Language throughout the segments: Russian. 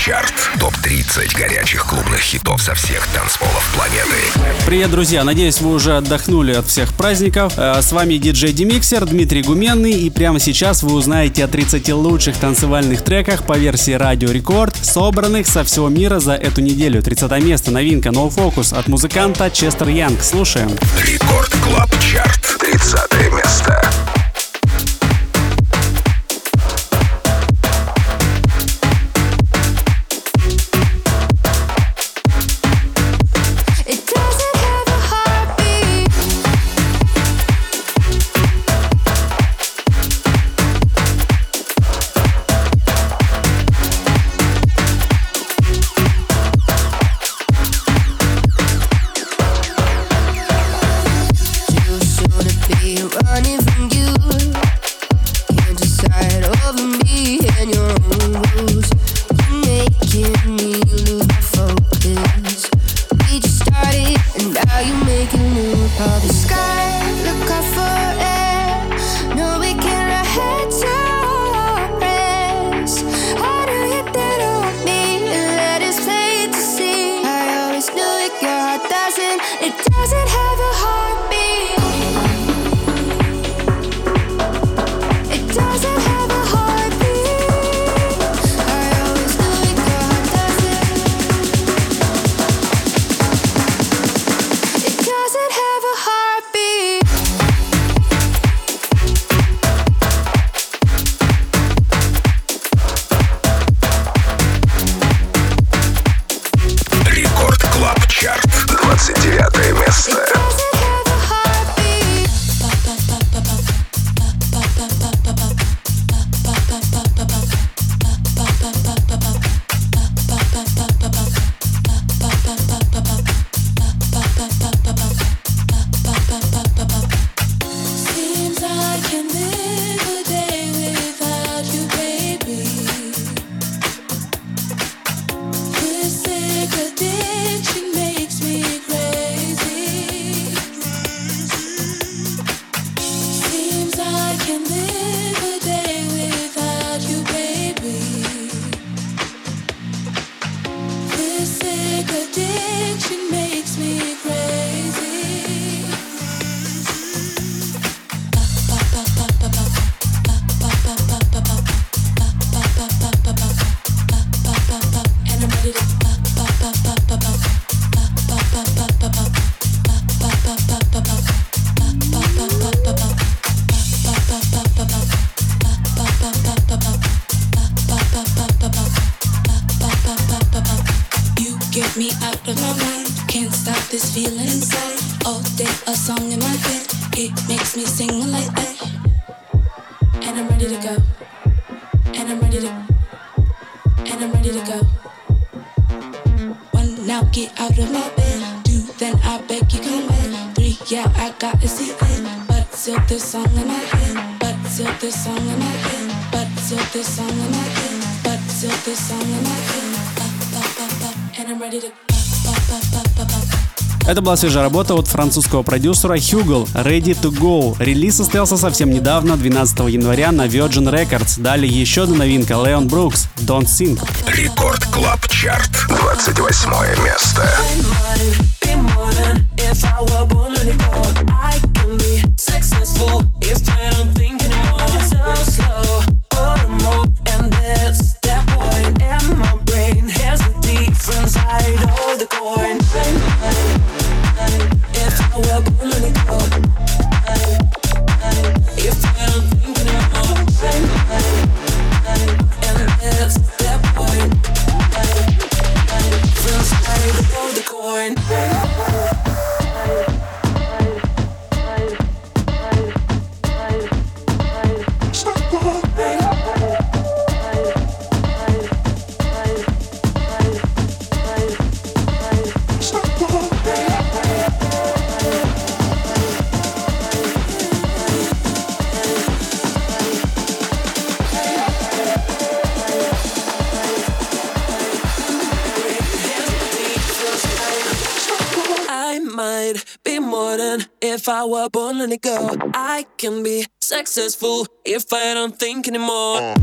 Чарт. Топ-30 горячих клубных хитов со всех танцполов планеты. Привет, друзья! Надеюсь, вы уже отдохнули от всех праздников. Э, с вами диджей Demixer Дмитрий Гуменный. И прямо сейчас вы узнаете о 30 лучших танцевальных треках по версии Радио Рекорд, собранных со всего мира за эту неделю. 30 место, новинка No Focus от музыканта Chester Young. Слушаем. Record Club Chart. 30 место. Это была свежая работа от французского продюсера Hugel Ready to Go. Релиз состоялся совсем недавно, 12 января на Virgin Records. Далее еще одна новинка Leon Brooks Don't Sing. Record Club Chart. 28 место. if I were born anymore, I can be successful. I were born a girl, I can be successful if I don't think anymore.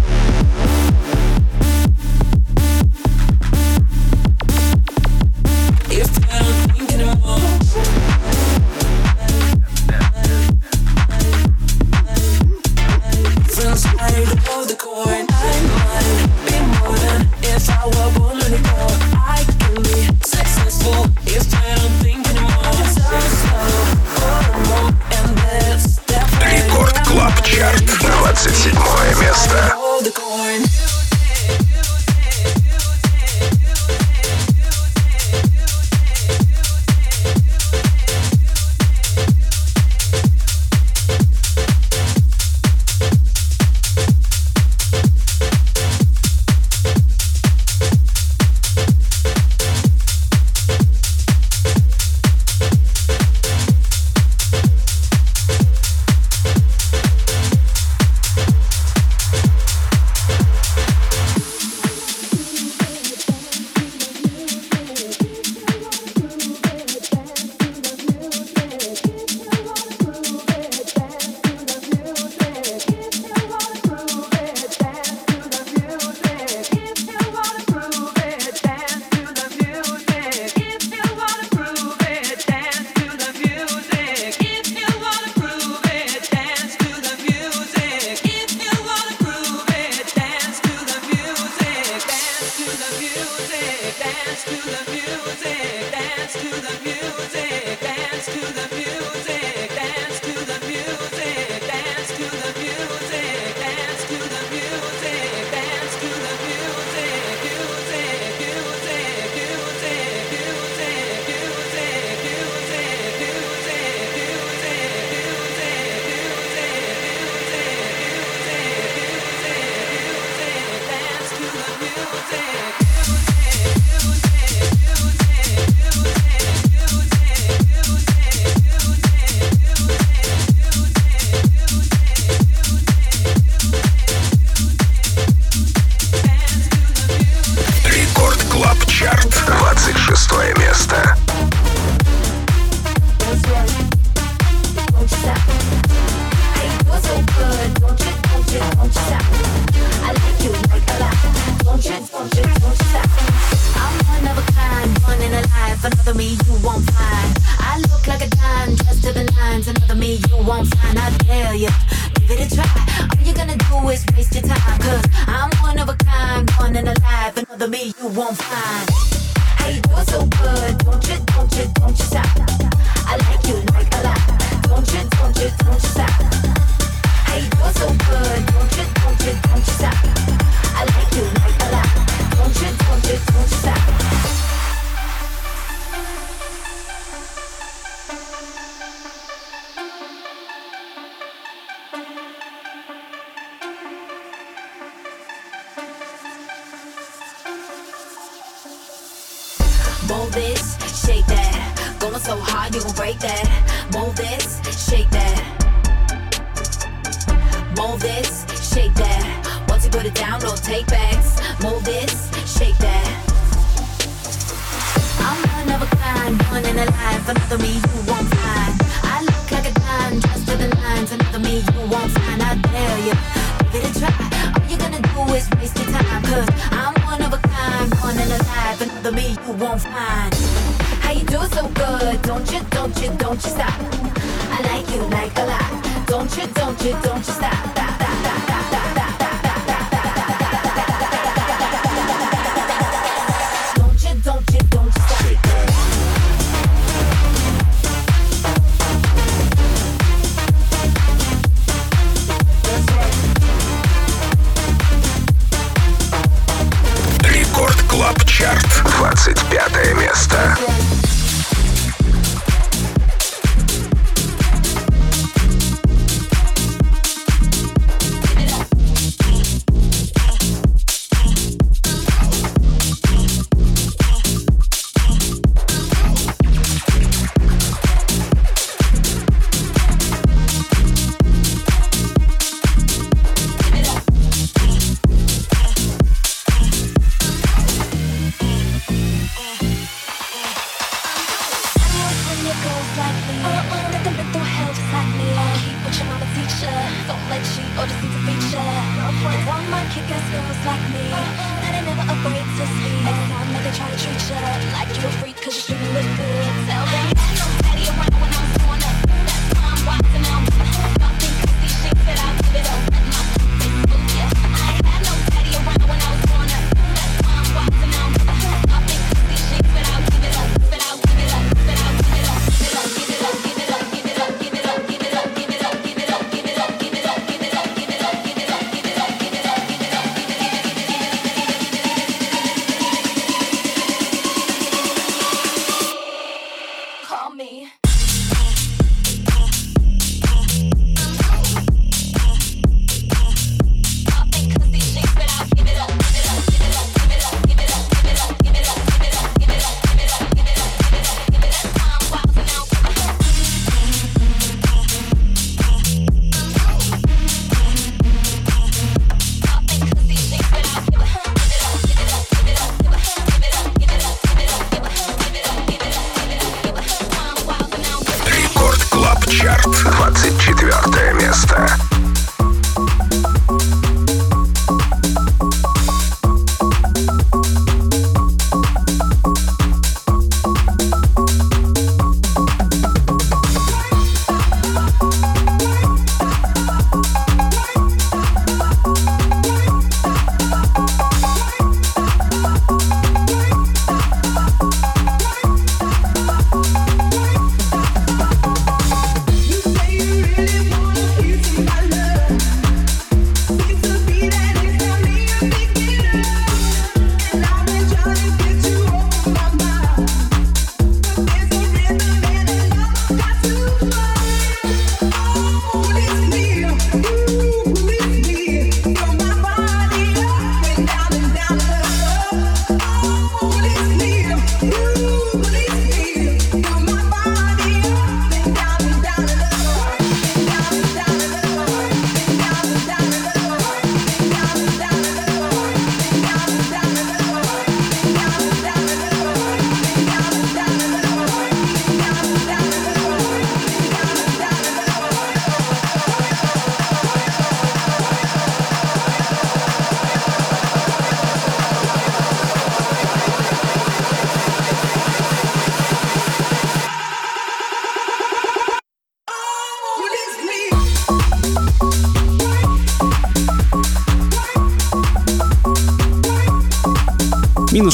Move this, shake that. Once you put it down, no take backs. Move this, shake that. I'm one of a kind, born in a life. Another me you won't find. I look like a dime, dressed to the nines. Another me you won't find. I dare you, give it a try. All you're gonna do is waste your time. Cause I'm one of a kind, born in a life. Another me you won't find. How you do so good? Don't you, don't you, don't you stop? I like you like a lot. Don't you, don't you, don't you stop, stop, stop, stop, stop, stop.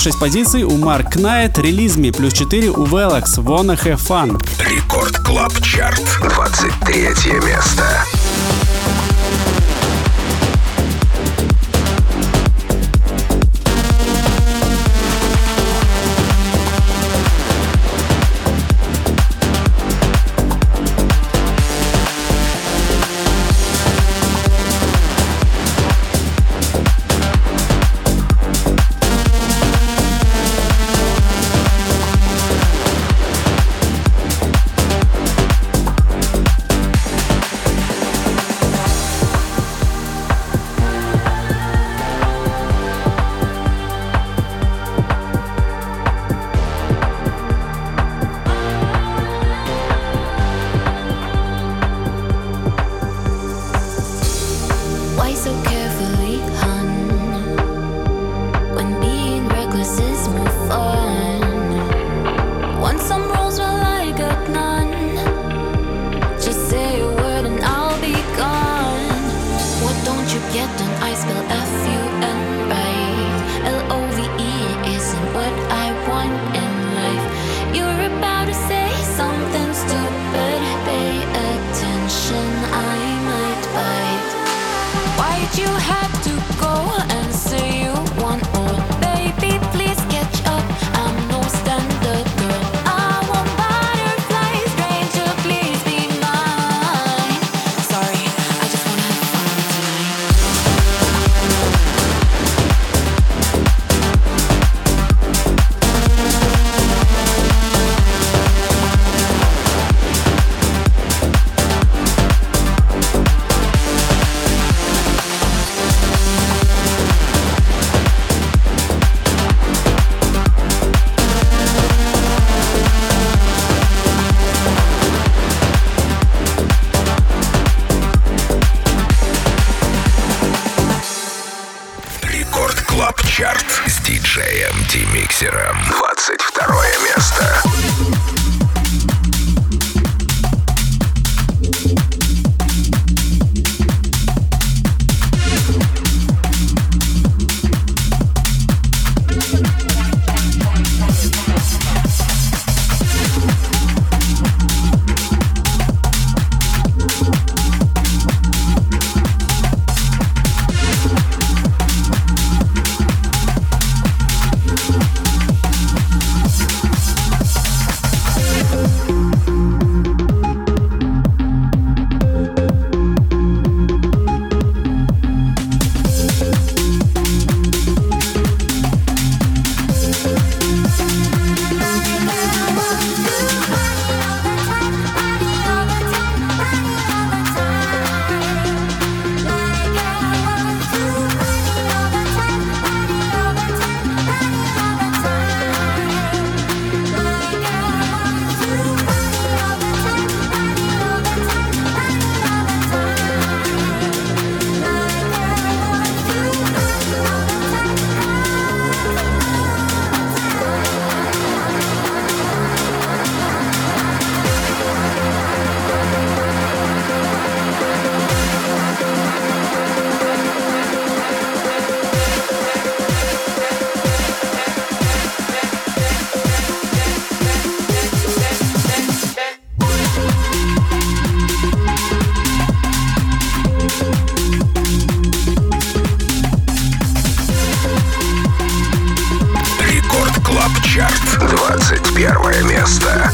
6 позиций у Марк Knight, Release Me, плюс 4 у Velox, Wanna Have Fun. Рекорд Клаб Чарт. 23 место. первое место.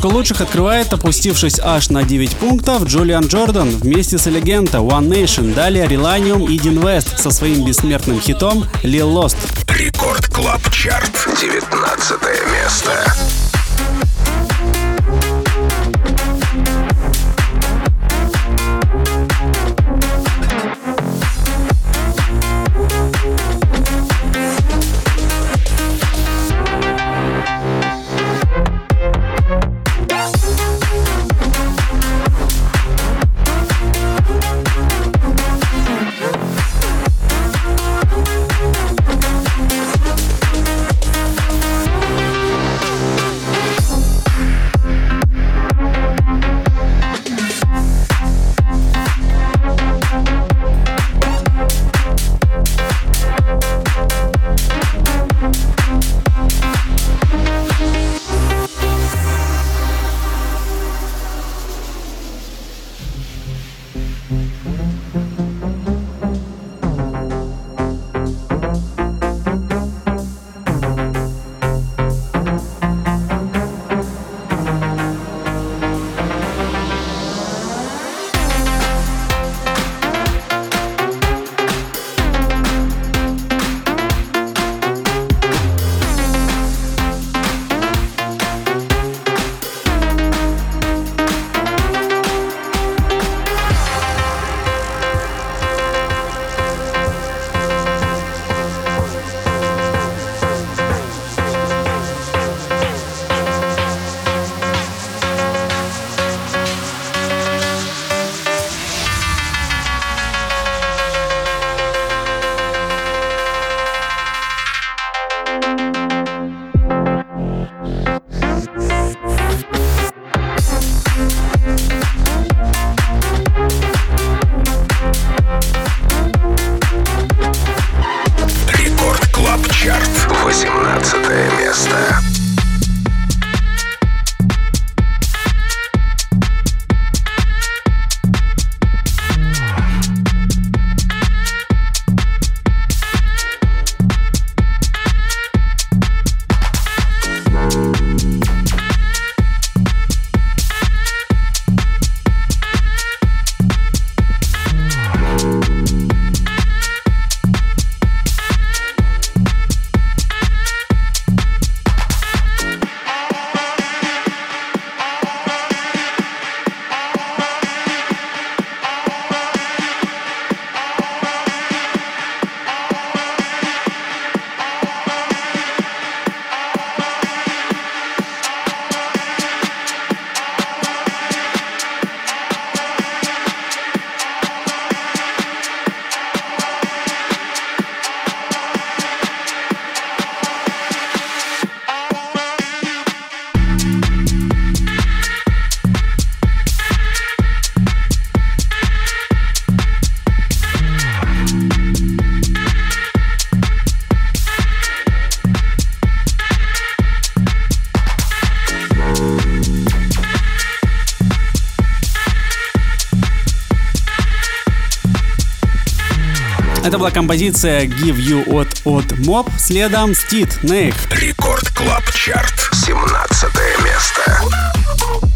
Двадцатку лучших открывает, опустившись аж на 9 пунктов, Julian Jordan вместе с Элегента One Nation, далее Relanium и Deen West со своим бессмертным хитом Leel Lost. Record Club Chart, 19 место. Это была композиция Give You от от Mob, следом Стит Нейх. Рекорд Клаб Чарт, 17 место.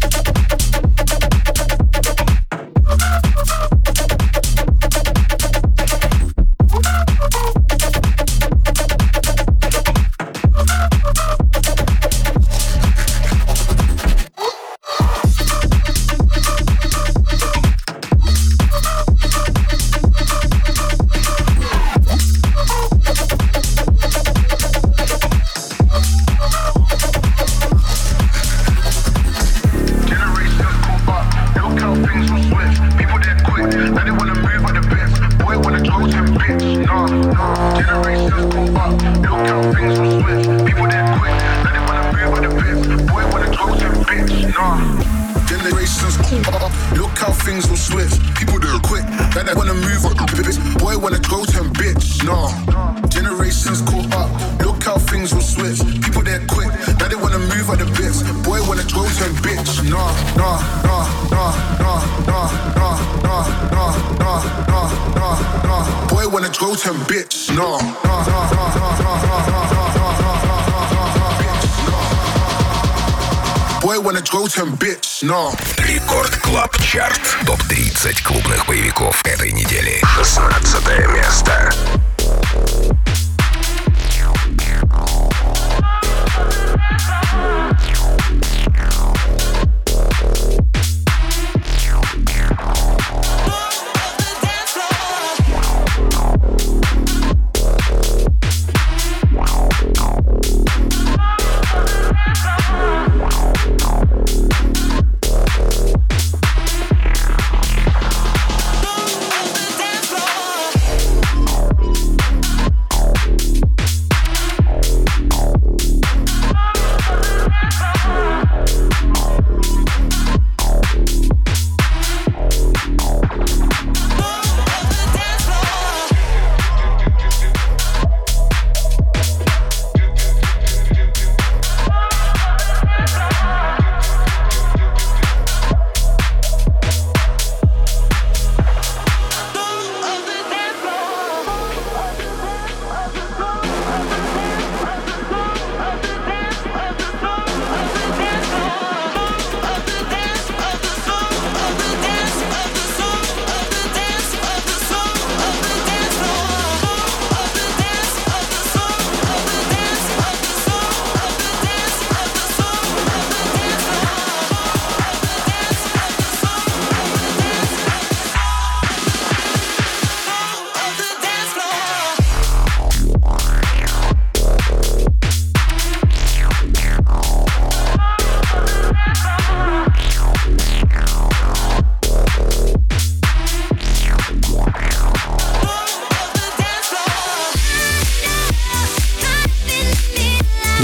No. Record Club Chart. Топ-30 клубных боевиков этой недели. 16 место.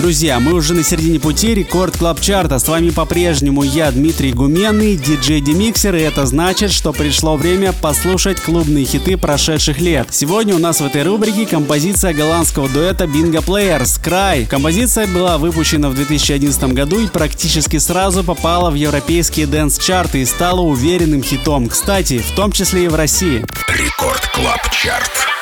Друзья, мы уже на середине пути Record Club Chart а. С вами по-прежнему я, Дмитрий Гуменный, диджей Dimixer, и это значит, что пришло время послушать клубные хиты прошедших лет. Сегодня у нас в этой рубрике композиция голландского дуэта Bingo Players «Cry». Композиция была выпущена в 2011 году и практически сразу попала в европейские dance -чарты и стала уверенным хитом. Кстати, в том числе и в России. Record Club Chart.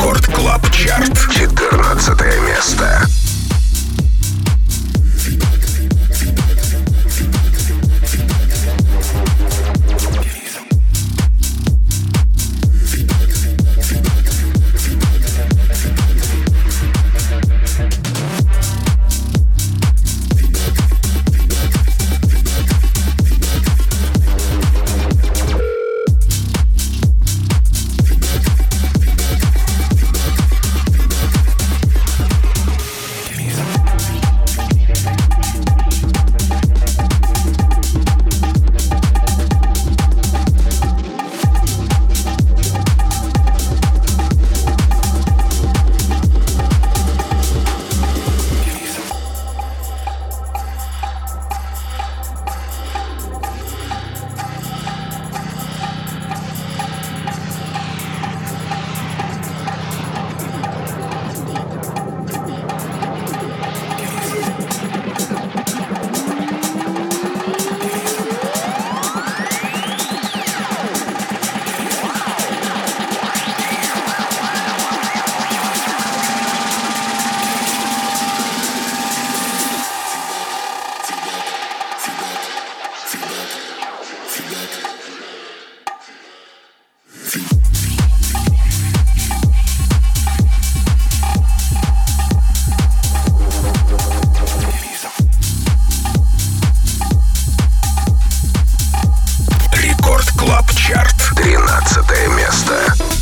Рекорд Клаб Чарт. 14 место. Рекорд Клаб Чарт. 13 место.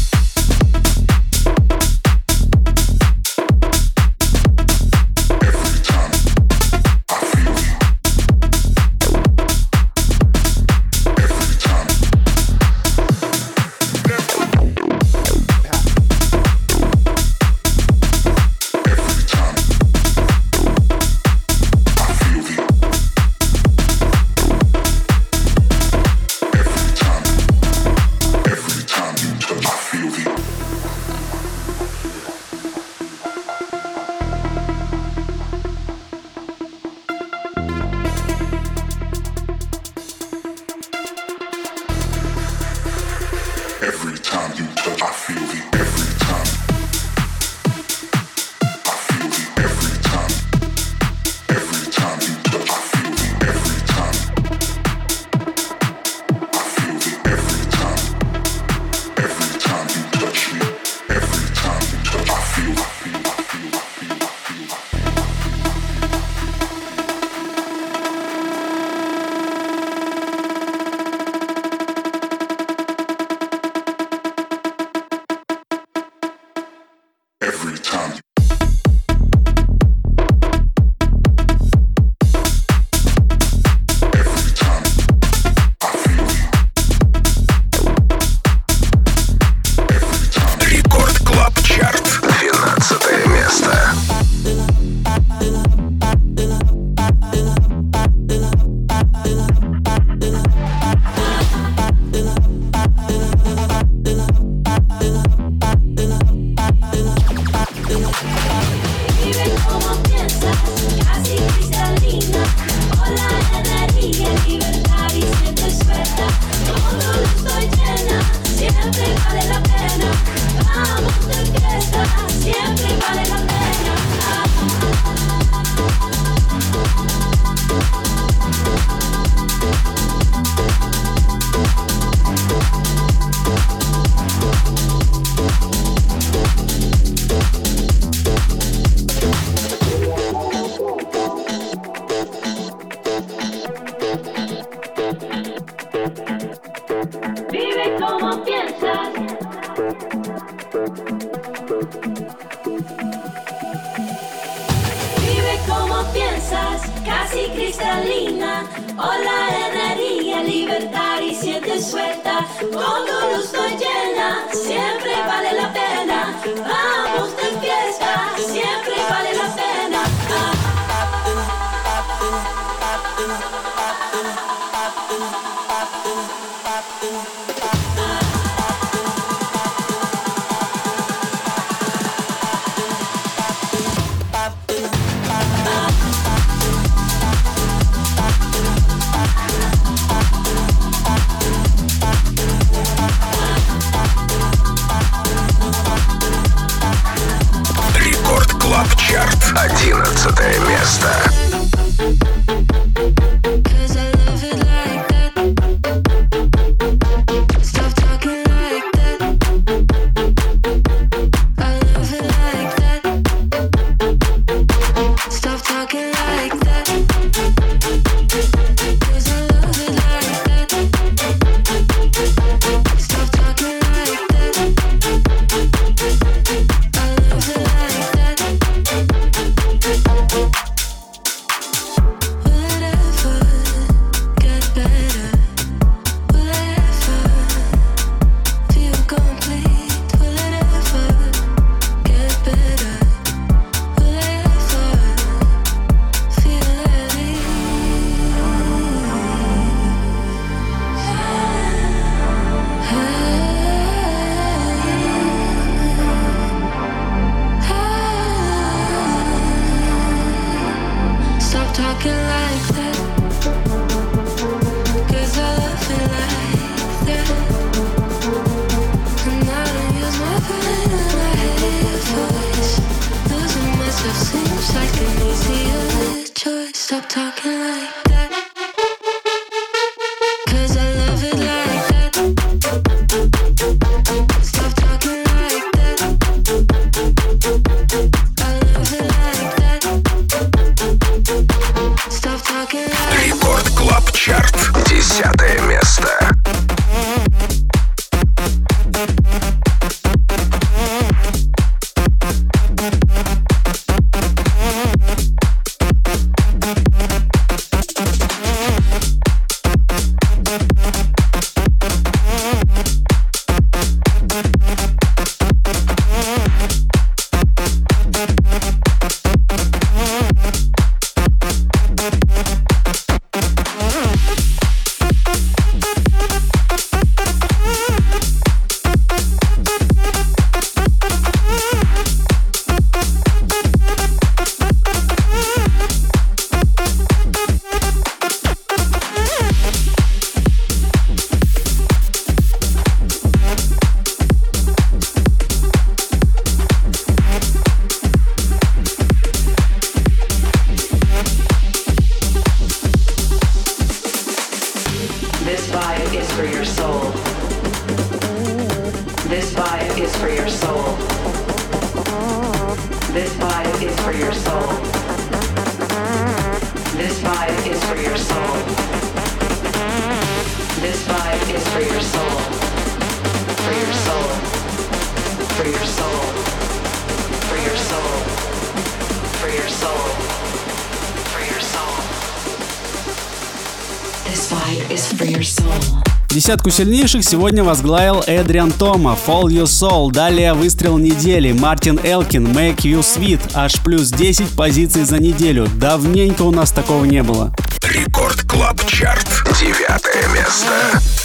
11 место. Десятку сильнейших сегодня возглавил Adrien Toma, Fall Your Soul, далее выстрел недели, Martin Ikin, Make You Sweat, аж плюс 10 позиций за неделю. Давненько у нас такого не было. Record Club Chart, девятое место.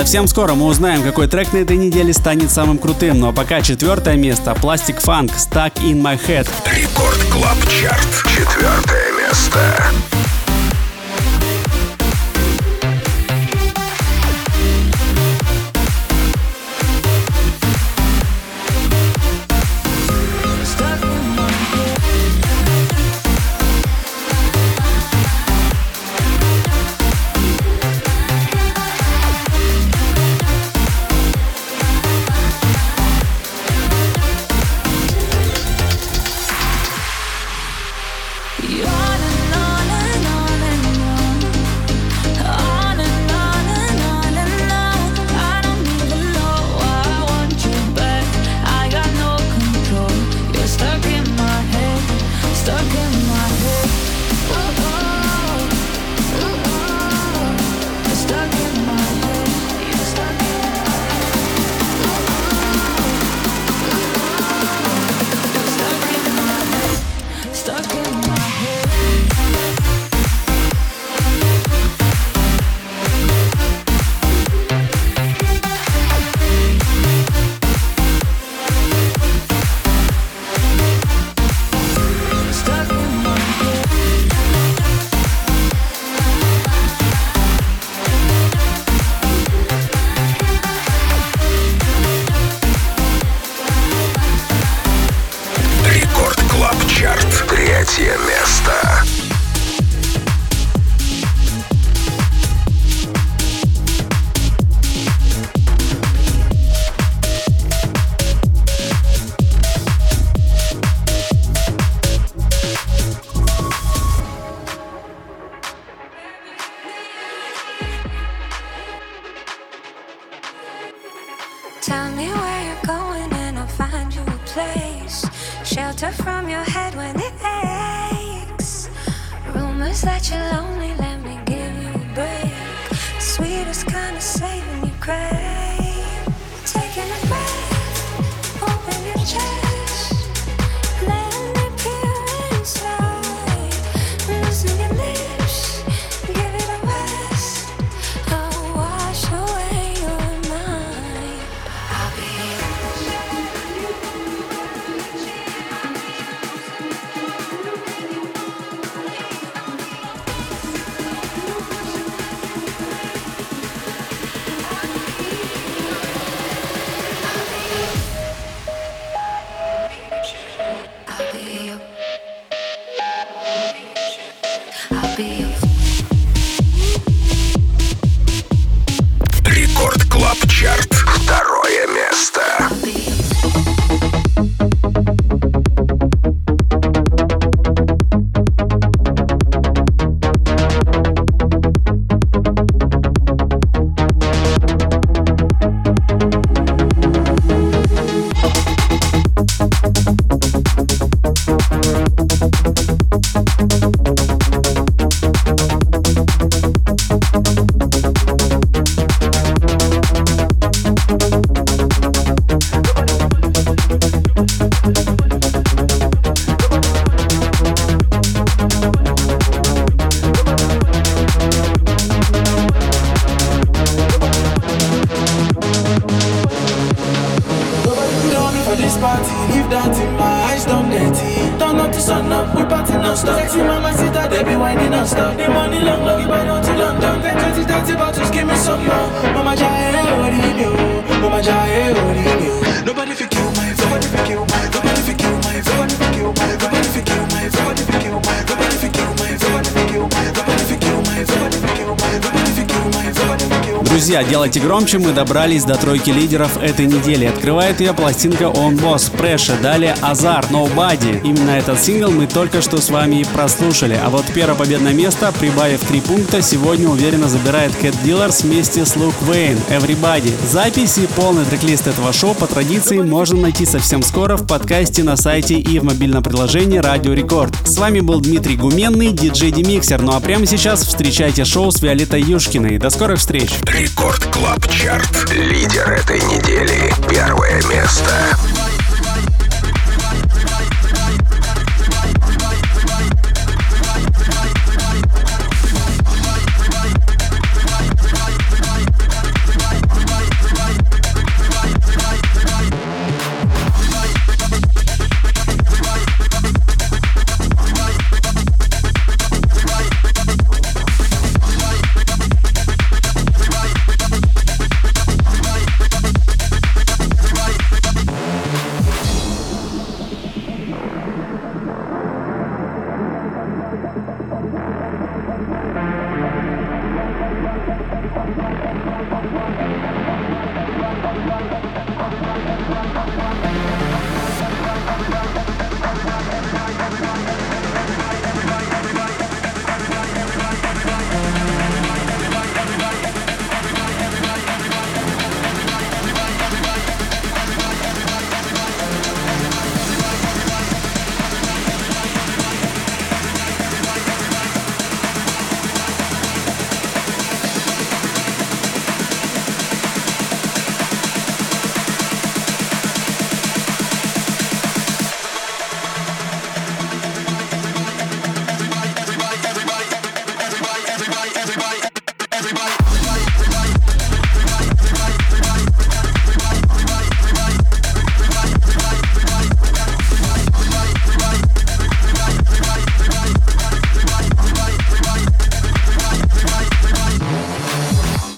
Совсем скоро мы узнаем, какой трек на этой неделе станет самым крутым, но ну, а пока четвертое место – Plastic Funk «Stuck in My Head». Record Club Chart. Четвертое место. Делайте громче, мы добрались до тройки лидеров этой недели. Открывает ее пластинка Öwnboss, Pressure, далее Азар, Nobody. Именно этот сингл мы только что с вами и прослушали. А вот первое победное место, прибавив три пункта, сегодня уверенно забирает Cat Dealers вместе с Luke Wayne, Everybody. Записи и полный трек-лист этого шоу по традиции можно найти совсем скоро в подкасте на сайте и в мобильном приложении Радио Рекорд. С вами был Дмитрий Гуменный, диджей Dimixer. Ну а прямо сейчас встречайте шоу с Виолеттой Юшкиной. До скорых встреч! Record Club Лидер этой недели. Первое